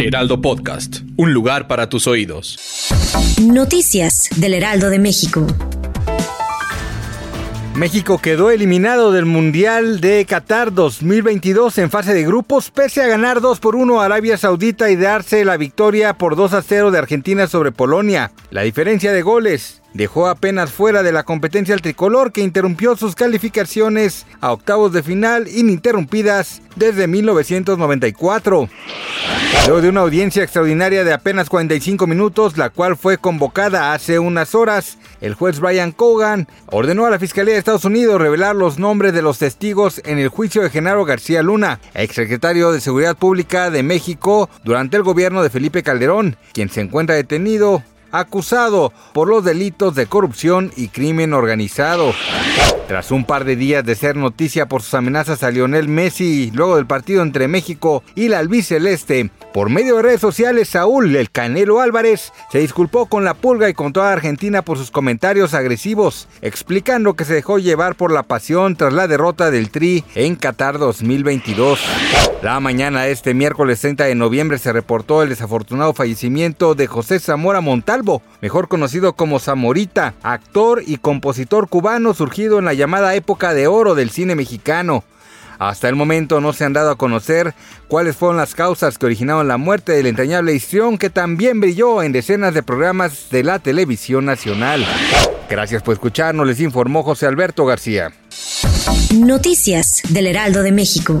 Heraldo Podcast, un lugar para tus oídos. Noticias del Heraldo de México. México quedó eliminado del Mundial de Qatar 2022 en fase de grupos, pese a ganar 2 por 1 a Arabia Saudita y darse la victoria por 2 a 0 de Argentina sobre Polonia. La diferencia de goles dejó apenas fuera de la competencia al tricolor que interrumpió sus calificaciones a octavos de final ininterrumpidas desde 1994. Luego de una audiencia extraordinaria de apenas 45 minutos, la cual fue convocada hace unas horas, el juez Brian Cogan ordenó a la Fiscalía de Estados Unidos revelar los nombres de los testigos en el juicio de Genaro García Luna, exsecretario de Seguridad Pública de México durante el gobierno de Felipe Calderón, quien se encuentra detenido acusado por los delitos de corrupción y crimen organizado. Tras un par de días de ser noticia por sus amenazas a Lionel Messi luego del partido entre México y la albiceleste, por medio de redes sociales Saúl El Canelo Álvarez se disculpó con la pulga y con toda Argentina por sus comentarios agresivos, explicando que se dejó llevar por la pasión tras la derrota del Tri en Qatar 2022. La mañana de este miércoles 30 de noviembre se reportó el desafortunado fallecimiento de José Zamora Mejor conocido como Zamorita, actor y compositor cubano surgido en la llamada época de oro del cine mexicano. Hasta el momento no se han dado a conocer cuáles fueron las causas que originaron la muerte del entrañable histrión que también brilló en decenas de programas de la televisión nacional. Gracias por escucharnos, les informó José Alberto García. Noticias del Heraldo de México.